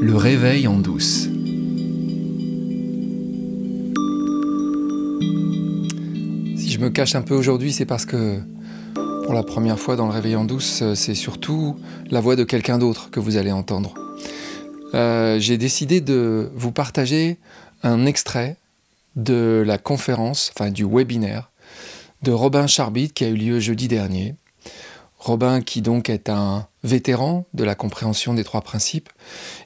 Le réveil en douce. Si je me cache un peu aujourd'hui, c'est parce que pour la première fois dans le réveil en douce, c'est surtout la voix de quelqu'un d'autre que vous allez entendre. Euh, j'ai décidé de vous partager un extrait de la conférence, enfin du webinaire de Robin Charbit qui a eu lieu jeudi dernier. Robin qui donc est un vétéran de la compréhension des trois principes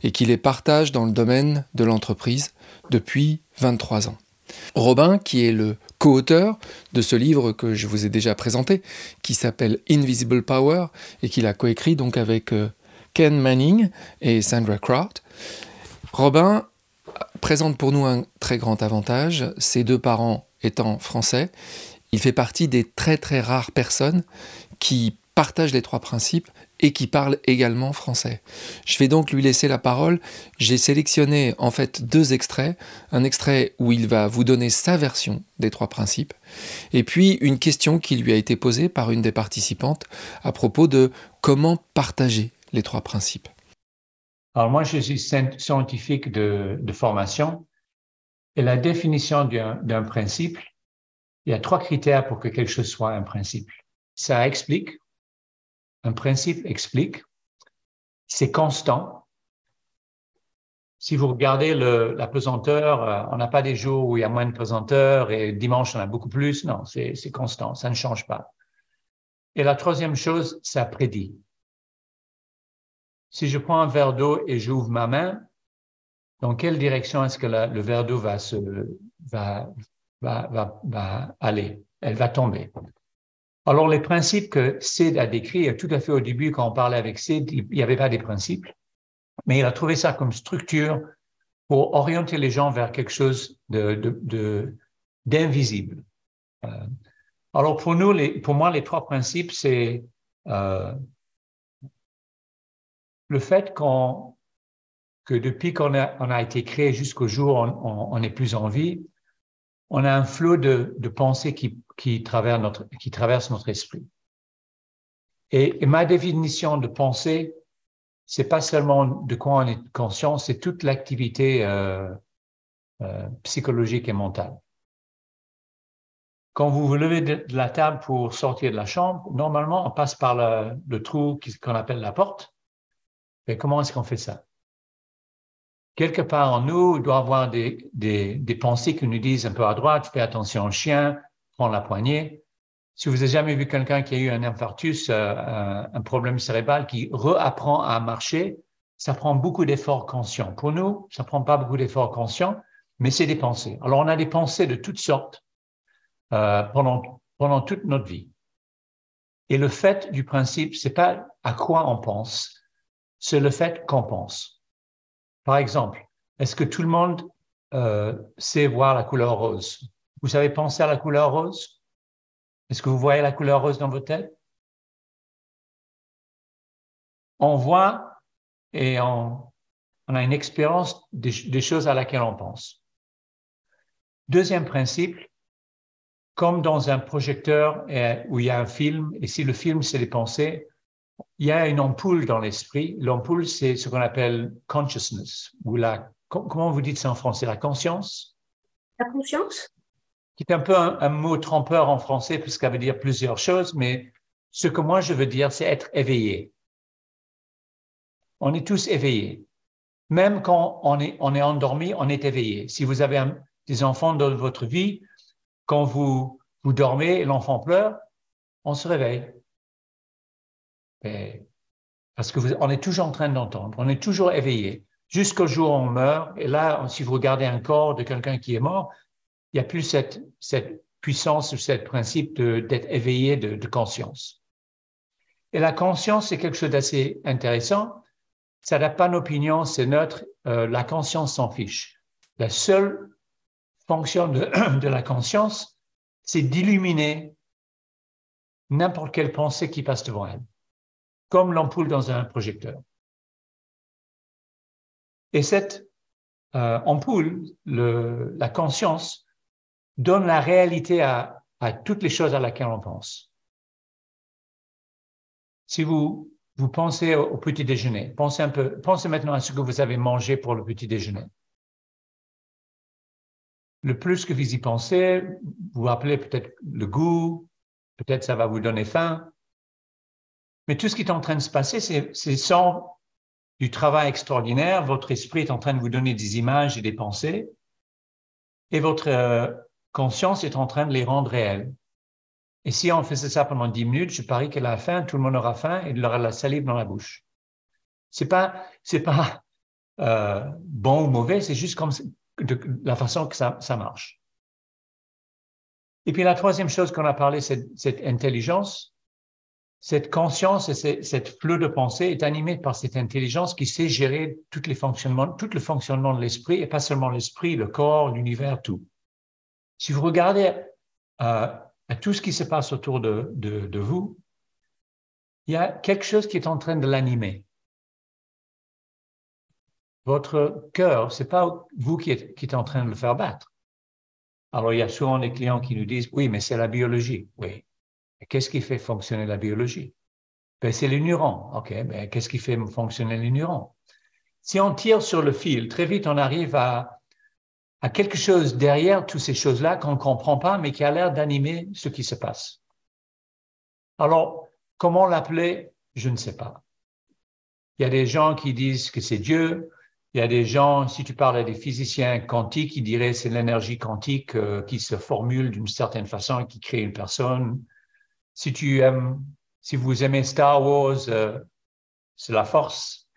et qui les partage dans le domaine de l'entreprise depuis 23 ans. Robin qui est le co-auteur de ce livre que je vous ai déjà présenté qui s'appelle Invisible Power et qu'il a coécrit donc avec euh, Ken Manning et Sandra Kraut. Robin présente pour nous un très grand avantage, ses deux parents étant français, il fait partie des très très rares personnes qui partagent les trois principes et qui parlent également français. Je vais donc lui laisser la parole. J'ai sélectionné en fait deux extraits. Un extrait où il va vous donner sa version des trois principes et puis une question qui lui a été posée par une des participantes à propos de comment partager les trois principes. Alors moi, je suis scientifique de formation et la définition d'un principe, il y a trois critères pour que quelque chose soit un principe. Ça explique, un principe explique, c'est constant. Si vous regardez la pesanteur, euh, on n'a pas des jours où il y a moins de pesanteur et dimanche on a beaucoup plus. Non, c'est constant, ça ne change pas. Et la troisième chose, ça prédit. Si je prends un verre d'eau et j'ouvre ma main, dans quelle direction est-ce que le verre d'eau va, aller, elle va tomber. Alors, les principes que Sid a décrits, tout à fait au début, quand on parlait avec Sid, il n'y avait pas des principes, mais il a trouvé ça comme structure pour orienter les gens vers quelque chose de, d'invisible. Euh, alors, pour nous, pour moi, les trois principes, c'est euh, le fait que depuis qu'on a, a été créé jusqu'au jour où on n'est plus en vie, on a un flot de, pensées qui, qui, traverse notre, qui traverse notre esprit. Et, ma définition de pensée, c'est pas seulement de quoi on est conscient, c'est toute l'activité euh, euh, psychologique et mentale. Quand vous vous levez de, la table pour sortir de la chambre, normalement, on passe par le, le trou qu'on appelle la porte. Mais comment est-ce qu'on fait ça? Quelque part en nous, il doit avoir des, des, des, pensées qui nous disent un peu à droite, fais attention au chien, prends la poignée. Si vous avez jamais vu quelqu'un qui a eu un infarctus, euh, un, problème cérébral, qui reapprend à marcher, ça prend beaucoup d'efforts conscients. Pour nous, ça prend pas beaucoup d'efforts conscients, mais c'est des pensées. Alors, on a des pensées de toutes sortes euh, pendant, pendant toute notre vie. Et le fait du principe, c'est pas à quoi on pense, c'est le fait qu'on pense. Par exemple, est-ce que tout le monde euh, sait voir la couleur rose? Vous savez penser à la couleur rose? Est-ce que vous voyez la couleur rose dans votre tête? On voit et on, a une expérience des, choses à laquelle on pense. Deuxième principe, comme dans un projecteur où il y a un film, et si le film c'est les pensées, il y a une ampoule dans l'esprit. L'ampoule, c'est ce qu'on appelle consciousness, ou la, comment vous dites ça en français, la conscience? La conscience? Qui est un peu un, mot trompeur en français, ça veut dire plusieurs choses, mais ce que moi je veux dire, c'est être éveillé. On est tous éveillés. Même quand on est, on est endormi, on est éveillé. Si vous avez des enfants dans votre vie, quand vous, vous dormez et l'enfant pleure, on se réveille parce que on est toujours en train d'entendre, on est toujours éveillé, jusqu'au jour où on meurt. Et là, si vous regardez un corps de quelqu'un qui est mort, il n'y a plus cette, puissance ou ce principe d'être éveillé de, conscience. Et la conscience, c'est quelque chose d'assez intéressant. Ça n'a pas d'opinion, c'est neutre. Euh, la conscience s'en fiche. La seule fonction de la conscience, c'est d'illuminer n'importe quelle pensée qui passe devant elle comme l'ampoule dans un projecteur. Et cette euh, ampoule, le, la conscience, donne la réalité à, toutes les choses à laquelle on pense. Si vous vous pensez au, petit déjeuner. Pensez un peu, pensez maintenant à ce que vous avez mangé pour le petit déjeuner. Le plus que vous y pensez, vous rappelez peut-être le goût, peut-être ça va vous donner faim. Mais tout ce qui est en train de se passer, c'est sans du travail extraordinaire. Votre esprit est en train de vous donner des images et des pensées. Et votre euh, conscience est en train de les rendre réelles. Et si on faisait ça pendant dix minutes, je parie qu'à la fin, tout le monde aura faim et il aura la salive dans la bouche. C'est pas, c'est pas euh, bon ou mauvais, c'est juste comme de, la façon que ça, ça, marche. Et puis la troisième chose qu'on a parlé, c'est cette intelligence. Cette conscience et cette flot de pensée est animée par cette intelligence qui sait gérer tous les fonctionnements, tout le fonctionnement de l'esprit, et pas seulement l'esprit, le corps, l'univers, tout. Si vous regardez euh, à tout ce qui se passe autour de, de, vous, il y a quelque chose qui est en train de l'animer. Votre cœur, c'est pas vous qui êtes, qui êtes en train de le faire battre. Alors, il y a souvent des clients qui nous disent, oui, mais c'est la biologie. Oui. Qu'est-ce qui fait fonctionner la biologie? Ben, c'est les neurones. OK, ben, qu'est-ce qui fait fonctionner les neurones? Si on tire sur le fil, très vite, on arrive à quelque chose derrière toutes ces choses-là qu'on ne comprend pas, mais qui a l'air d'animer ce qui se passe. Alors, comment l'appeler? Je ne sais pas. Il y a des gens qui disent que c'est Dieu. Il y a des gens, si tu parles à des physiciens quantiques, qui diraient c'est l'énergie quantique euh, qui se formule d'une certaine façon et qui crée une personne. Si tu aimes, si vous aimez Star Wars, euh, c'est la force.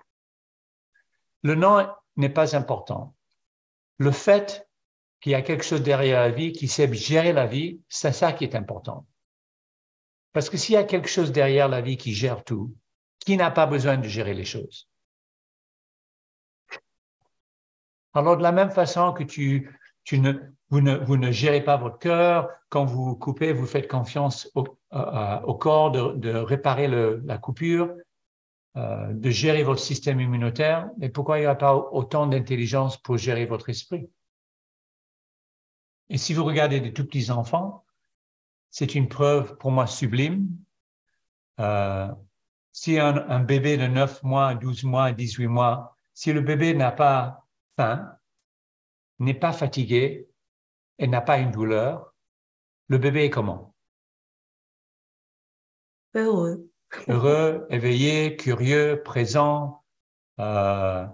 Le nom n'est pas important le fait qu'il y a quelque chose derrière la vie qui sait gérer la vie, c'est ça qui est important. Parce que s'il y a quelque chose derrière la vie qui gère tout, qui n'a pas besoin de gérer les choses? Alors, de la même façon que tu, tu ne, vous, ne, vous ne gérez pas votre cœur, quand vous coupez, vous faites confiance au, au corps de, de réparer le, la coupure, euh, de gérer votre système immunitaire, mais pourquoi il n'y a pas autant d'intelligence pour gérer votre esprit? Et si vous regardez des tout petits enfants, c'est une preuve pour moi sublime. Euh, si un, bébé de 9 mois, 12 mois, 18 mois, si le bébé n'a pas faim, n'est pas fatigué et n'a pas une douleur, le bébé est comment? Heureux heureux, éveillé, curieux, présent. Euh,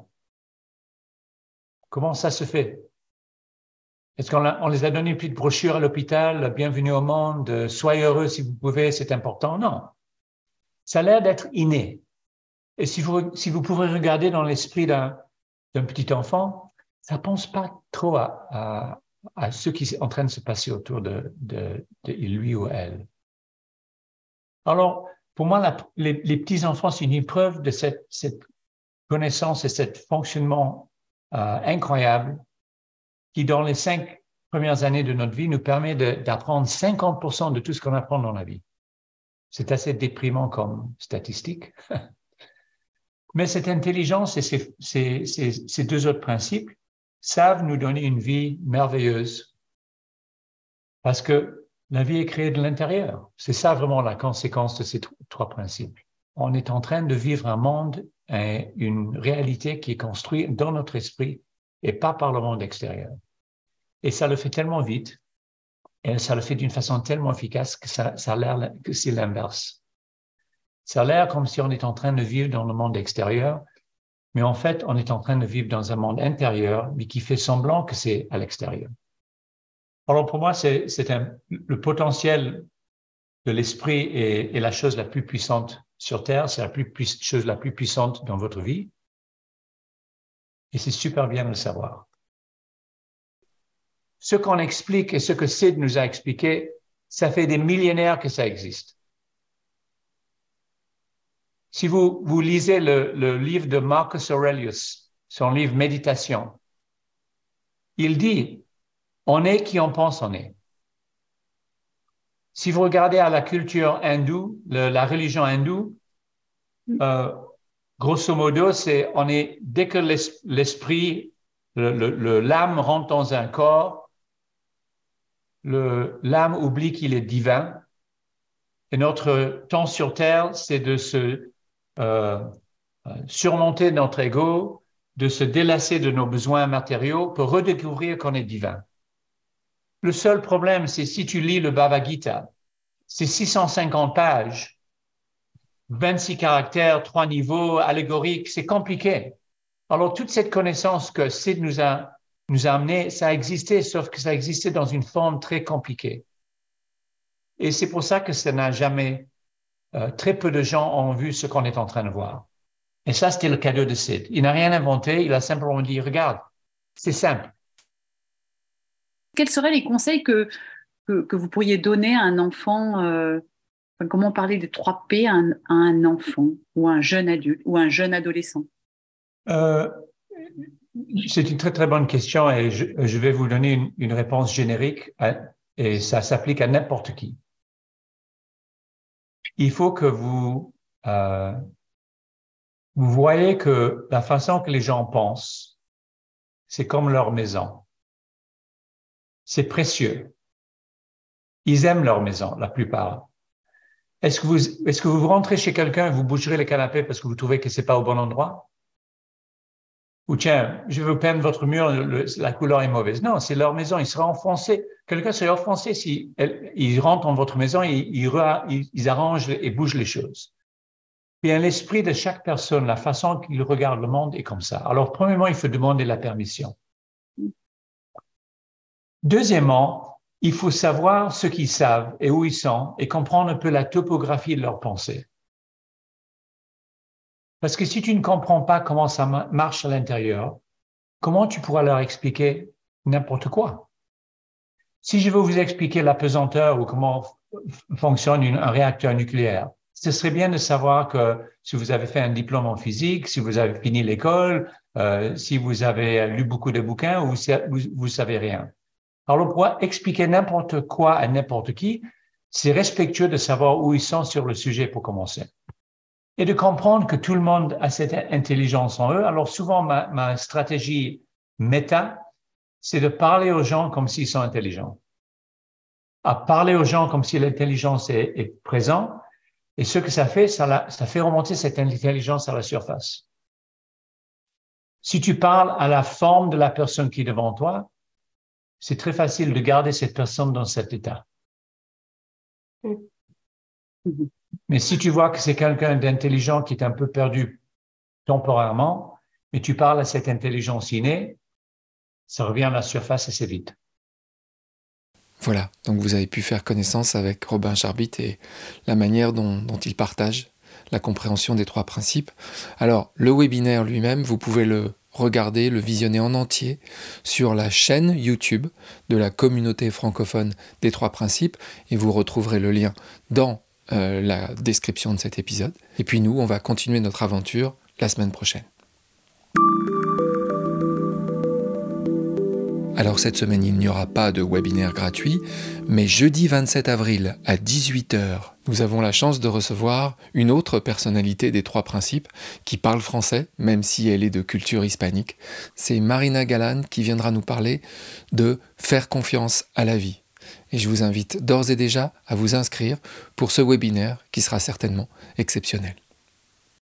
comment ça se fait? Est-ce qu'on les a donné une petite brochure à l'hôpital, bienvenue au monde, soyez heureux si vous pouvez, c'est important? Non. Ça a l'air d'être inné. Et si vous, si vous pouvez regarder dans l'esprit d'un petit enfant, ça pense pas trop à, ce qui est en train de se passer autour de, lui ou elle. Alors, pour moi, les, petits-enfants, c'est une preuve de cette, connaissance et ce fonctionnement euh, incroyable qui, dans les cinq premières années de notre vie, nous permet d'apprendre 50% de tout ce qu'on apprend dans la vie. C'est assez déprimant comme statistique. Mais cette intelligence et ces deux autres principes savent nous donner une vie merveilleuse parce que la vie est créée de l'intérieur. C'est ça vraiment la conséquence de ces trois principes. On est en train de vivre un monde une réalité qui est construite dans notre esprit et pas par le monde extérieur. Et ça le fait tellement vite et ça le fait d'une façon tellement efficace que ça, ça a l'air que c'est l'inverse. Ça a l'air comme si on est en train de vivre dans le monde extérieur, mais en fait, on est en train de vivre dans un monde intérieur, mais qui fait semblant que c'est à l'extérieur. Alors pour moi, c'est le potentiel de l'esprit est, la chose la plus puissante sur Terre, c'est la chose la plus puissante dans votre vie. Et c'est super bien de le savoir. Ce qu'on explique et ce que Sid nous a expliqué, ça fait des millénaires que ça existe. Si vous, vous lisez le, le livre de Marcus Aurelius, son livre Méditation, il dit on est qui on pense on est. Si vous regardez à la culture hindoue, la religion hindoue, euh, grosso modo, c'est on est dès que l'esprit, le, l'âme rentre dans un corps, l'âme oublie qu'il est divin. Et notre temps sur terre, c'est de se euh, surmonter notre ego, de se délasser de nos besoins matériaux pour redécouvrir qu'on est divin. Le seul problème, c'est si tu lis le Bhagavad Gita, c'est 650 pages, 26 caractères, trois niveaux, allégoriques, c'est compliqué. Alors, toute cette connaissance que Sid nous a, nous a amené, ça existait, sauf que ça existait dans une forme très compliquée. Et c'est pour ça que ça n'a jamais, euh, très peu de gens ont vu ce qu'on est en train de voir. Et ça, c'était le cadeau de Sid. Il n'a rien inventé, il a simplement dit, regarde, c'est simple. Quels seraient les conseils que, que, vous pourriez donner à un enfant euh, Comment parler des trois P à un, enfant ou un jeune adulte ou un jeune adolescent? Euh, C'est une très très bonne question et je, vais vous donner une, réponse générique et ça s'applique à n'importe qui. Il faut que vous euh, vous voyez que la façon que les gens pensent, c'est comme leur maison. C'est précieux. Ils aiment leur maison, la plupart. Est-ce que vous, est-ce que vous rentrez chez quelqu'un et vous bougerez les canapés parce que vous trouvez que c'est pas au bon endroit? Ou tiens, je vous peindre votre mur, la couleur est mauvaise. Non, c'est leur maison. Il sera enfoncé. Quelqu'un serait offensé si ils rentrent dans votre maison ils, ils arrangent et bougent les choses. Bien, l'esprit de chaque personne, la façon qu'il regarde le monde est comme ça. Alors, premièrement, il faut demander la permission. Deuxièmement, il faut savoir ce qu'ils savent et où ils sont et comprendre un peu la topographie de leur pensée. Parce que si tu ne comprends pas comment ça marche à l'intérieur, comment tu pourras leur expliquer n'importe quoi? Si je veux vous expliquer la pesanteur ou comment fonctionne un réacteur nucléaire, ce serait bien de savoir que si vous avez fait un diplôme en physique, si vous avez fini l'école, euh, si vous avez lu beaucoup de bouquins ou vous, vous savez rien. Alors, pour expliquer n'importe quoi à n'importe qui, c'est respectueux de savoir où ils sont sur le sujet pour commencer. Et de comprendre que tout le monde a cette intelligence en eux. Alors, souvent, ma, ma stratégie méta, c'est de parler aux gens comme s'ils sont intelligents. À parler aux gens comme si l'intelligence est, est présente et ce que ça fait, ça, ça fait remonter cette intelligence à la surface. Si tu parles à la forme de la personne qui est devant toi, c'est très facile de garder cette personne dans cet état. Mm-hmm. Mais si tu vois que c'est quelqu'un d'intelligent qui est un peu perdu temporairement, et tu parles à cette intelligence innée, ça revient à la surface assez vite. Voilà, donc vous avez pu faire connaissance avec Robin Charbit et la manière dont, il partage la compréhension des trois principes. Alors, le webinaire lui-même, vous pouvez le regarder, le visionner en entier sur la chaîne YouTube de la communauté francophone des trois principes et vous retrouverez le lien dans euh, la description de cet épisode. Et puis nous, on va continuer notre aventure la semaine prochaine. Alors cette semaine, il n'y aura pas de webinaire gratuit, mais jeudi 27 avril à 18h, nous avons la chance de recevoir une autre personnalité des trois principes qui parle français, même si elle est de culture hispanique. C'est Marina Galan qui viendra nous parler de faire confiance à la vie. Et je vous invite d'ores et déjà à vous inscrire pour ce webinaire qui sera certainement exceptionnel.